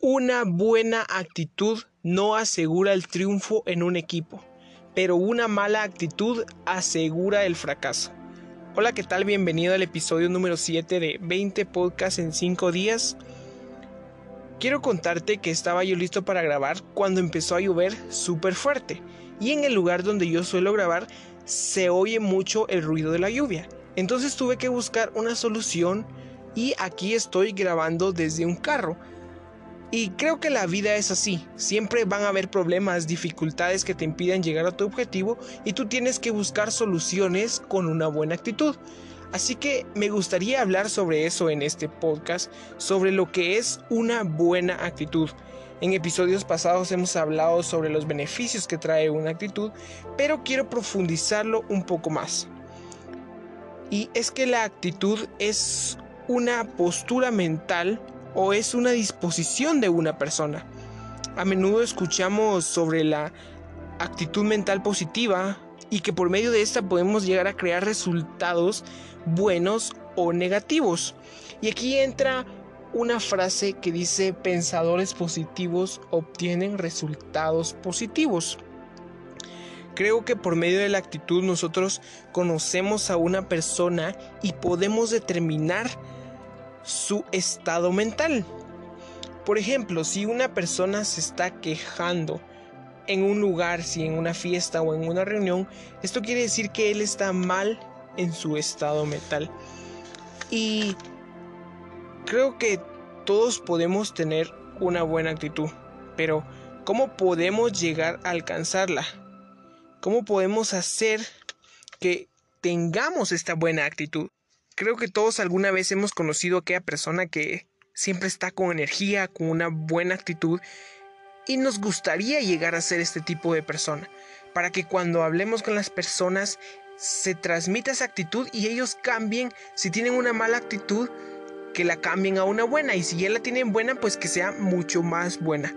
Una buena actitud no asegura el triunfo en un equipo, pero una mala actitud asegura el fracaso. Hola, ¿qué tal? Bienvenido al episodio número 7 de 20 podcasts en 5 días. Quiero contarte que estaba yo listo para grabar cuando empezó a llover súper fuerte y en el lugar donde yo suelo grabar se oye mucho el ruido de la lluvia. Entonces tuve que buscar una solución y aquí estoy grabando desde un carro y creo que la vida es así, siempre van a haber problemas, dificultades que te impiden llegar a tu objetivo y tú tienes que buscar soluciones con una buena actitud. Así que me gustaría hablar sobre eso en este podcast, sobre lo que es una buena actitud. En episodios pasados hemos hablado sobre los beneficios que trae una actitud, pero quiero profundizarlo un poco más. Y es que la actitud es una postura mental o es una disposición de una persona. A menudo escuchamos sobre la actitud mental positiva y que por medio de esta podemos llegar a crear resultados buenos o negativos. Y aquí entra una frase que dice pensadores positivos obtienen resultados positivos. Creo que por medio de la actitud nosotros conocemos a una persona y podemos determinar su estado mental. Por ejemplo, si una persona se está quejando en un lugar, si en una fiesta o en una reunión, esto quiere decir que él está mal en su estado mental. Y creo que todos podemos tener una buena actitud, pero ¿cómo podemos llegar a alcanzarla? ¿Cómo podemos hacer que tengamos esta buena actitud? Creo que todos alguna vez hemos conocido a aquella persona que siempre está con energía, con una buena actitud y nos gustaría llegar a ser este tipo de persona, para que cuando hablemos con las personas se transmita esa actitud y ellos cambien, si tienen una mala actitud, que la cambien a una buena y si ya la tienen buena, pues que sea mucho más buena.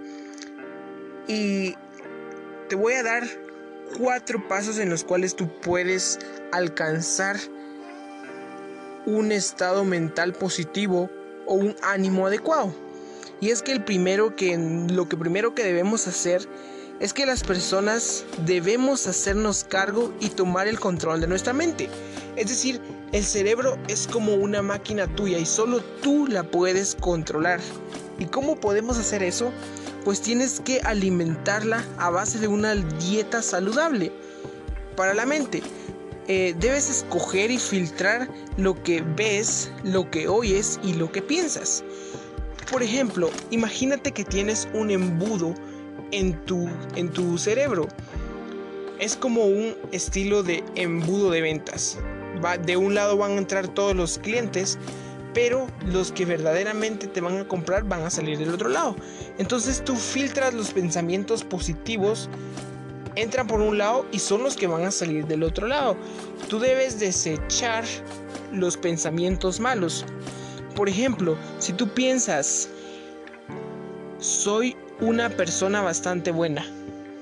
Y te voy a dar cuatro pasos en los cuales tú puedes alcanzar un estado mental positivo o un ánimo adecuado. Y es que el primero que lo que primero que debemos hacer es que las personas debemos hacernos cargo y tomar el control de nuestra mente. Es decir, el cerebro es como una máquina tuya y solo tú la puedes controlar. ¿Y cómo podemos hacer eso? Pues tienes que alimentarla a base de una dieta saludable para la mente. Eh, debes escoger y filtrar lo que ves, lo que oyes y lo que piensas. Por ejemplo, imagínate que tienes un embudo en tu, en tu cerebro. Es como un estilo de embudo de ventas. Va, de un lado van a entrar todos los clientes, pero los que verdaderamente te van a comprar van a salir del otro lado. Entonces tú filtras los pensamientos positivos entran por un lado y son los que van a salir del otro lado. Tú debes desechar los pensamientos malos. Por ejemplo, si tú piensas, soy una persona bastante buena,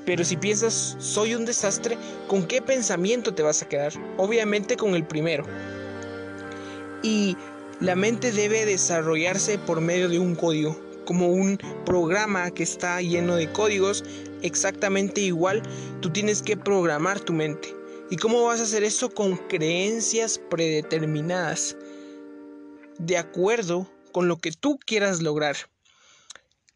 pero si piensas, soy un desastre, ¿con qué pensamiento te vas a quedar? Obviamente con el primero. Y la mente debe desarrollarse por medio de un código como un programa que está lleno de códigos exactamente igual, tú tienes que programar tu mente. ¿Y cómo vas a hacer eso? Con creencias predeterminadas, de acuerdo con lo que tú quieras lograr.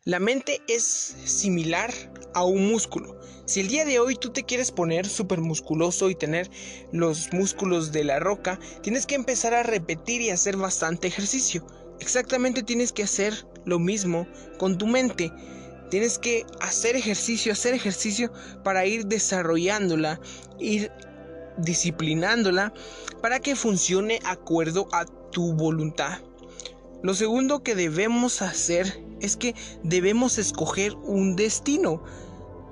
La mente es similar a un músculo. Si el día de hoy tú te quieres poner súper musculoso y tener los músculos de la roca, tienes que empezar a repetir y hacer bastante ejercicio. Exactamente tienes que hacer lo mismo con tu mente. Tienes que hacer ejercicio, hacer ejercicio para ir desarrollándola, ir disciplinándola para que funcione acuerdo a tu voluntad. Lo segundo que debemos hacer es que debemos escoger un destino.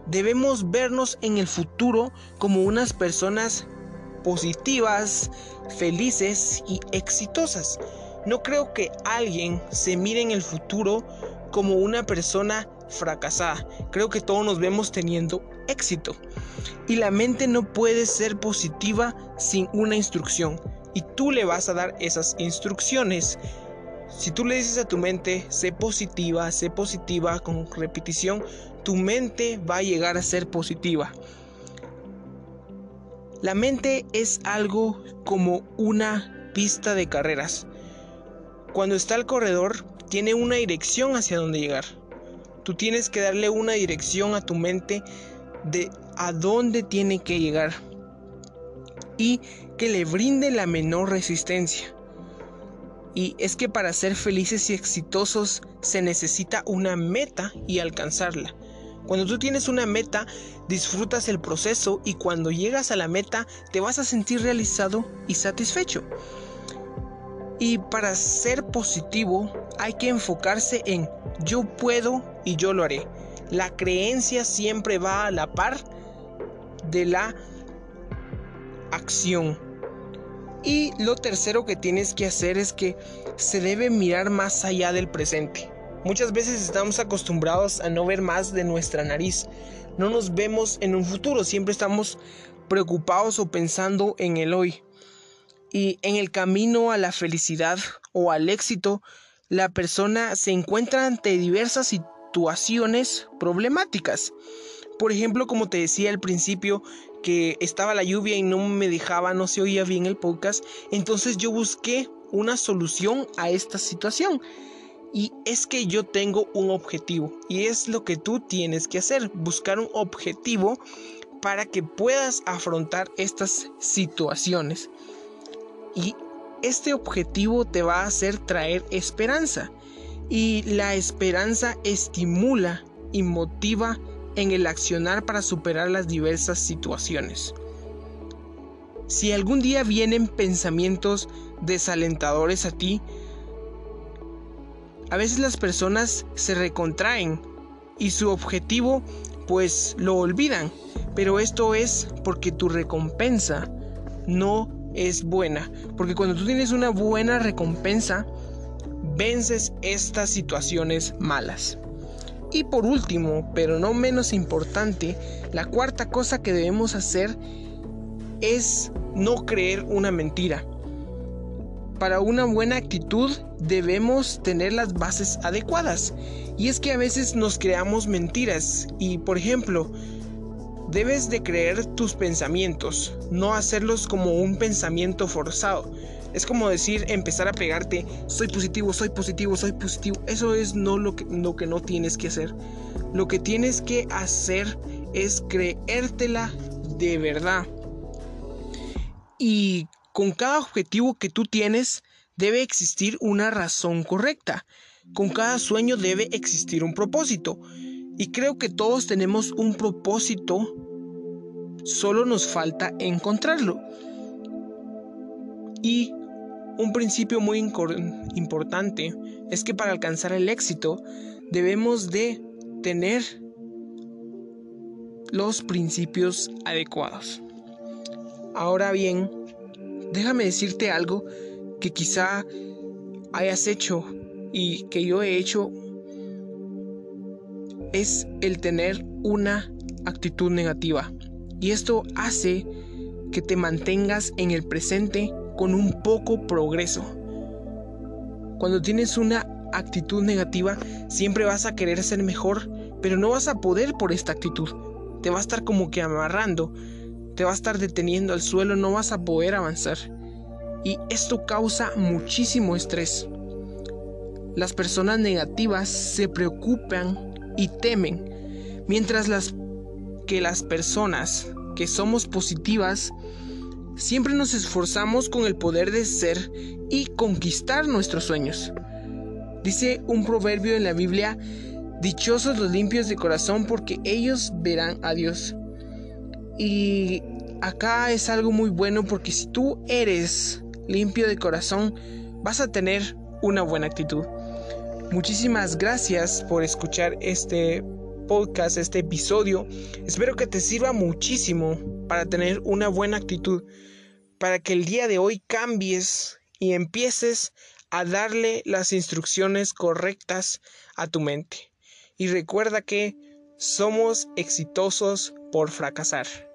Debemos vernos en el futuro como unas personas positivas, felices y exitosas. No creo que alguien se mire en el futuro como una persona fracasada. Creo que todos nos vemos teniendo éxito. Y la mente no puede ser positiva sin una instrucción. Y tú le vas a dar esas instrucciones. Si tú le dices a tu mente, sé positiva, sé positiva con repetición, tu mente va a llegar a ser positiva. La mente es algo como una pista de carreras. Cuando está el corredor, tiene una dirección hacia dónde llegar. Tú tienes que darle una dirección a tu mente de a dónde tiene que llegar y que le brinde la menor resistencia. Y es que para ser felices y exitosos se necesita una meta y alcanzarla. Cuando tú tienes una meta, disfrutas el proceso y cuando llegas a la meta te vas a sentir realizado y satisfecho. Y para ser positivo hay que enfocarse en yo puedo y yo lo haré. La creencia siempre va a la par de la acción. Y lo tercero que tienes que hacer es que se debe mirar más allá del presente. Muchas veces estamos acostumbrados a no ver más de nuestra nariz. No nos vemos en un futuro, siempre estamos preocupados o pensando en el hoy. Y en el camino a la felicidad o al éxito, la persona se encuentra ante diversas situaciones problemáticas. Por ejemplo, como te decía al principio, que estaba la lluvia y no me dejaba, no se oía bien el podcast, entonces yo busqué una solución a esta situación. Y es que yo tengo un objetivo y es lo que tú tienes que hacer, buscar un objetivo para que puedas afrontar estas situaciones. Y este objetivo te va a hacer traer esperanza. Y la esperanza estimula y motiva en el accionar para superar las diversas situaciones. Si algún día vienen pensamientos desalentadores a ti, a veces las personas se recontraen y su objetivo pues lo olvidan, pero esto es porque tu recompensa no es buena, porque cuando tú tienes una buena recompensa, vences estas situaciones malas. Y por último, pero no menos importante, la cuarta cosa que debemos hacer es no creer una mentira para una buena actitud debemos tener las bases adecuadas. Y es que a veces nos creamos mentiras y, por ejemplo, debes de creer tus pensamientos, no hacerlos como un pensamiento forzado. Es como decir, empezar a pegarte, soy positivo, soy positivo, soy positivo. Eso es no lo que, lo que no tienes que hacer. Lo que tienes que hacer es creértela de verdad. Y con cada objetivo que tú tienes debe existir una razón correcta. Con cada sueño debe existir un propósito. Y creo que todos tenemos un propósito, solo nos falta encontrarlo. Y un principio muy importante es que para alcanzar el éxito debemos de tener los principios adecuados. Ahora bien, déjame decirte algo que quizá hayas hecho y que yo he hecho es el tener una actitud negativa. Y esto hace que te mantengas en el presente con un poco progreso. Cuando tienes una actitud negativa, siempre vas a querer ser mejor, pero no vas a poder por esta actitud. Te va a estar como que amarrando te va a estar deteniendo al suelo, no vas a poder avanzar. Y esto causa muchísimo estrés. Las personas negativas se preocupan y temen, mientras que las personas que somos positivas siempre nos esforzamos con el poder de ser y conquistar nuestros sueños. Dice un proverbio en la Biblia, dichosos los limpios de corazón porque ellos verán a Dios. Y acá es algo muy bueno porque si tú eres limpio de corazón, vas a tener una buena actitud. Muchísimas gracias por escuchar este podcast, este episodio. Espero que te sirva muchísimo para tener una buena actitud, para que el día de hoy cambies y empieces a darle las instrucciones correctas a tu mente. Y recuerda que somos exitosos por fracasar.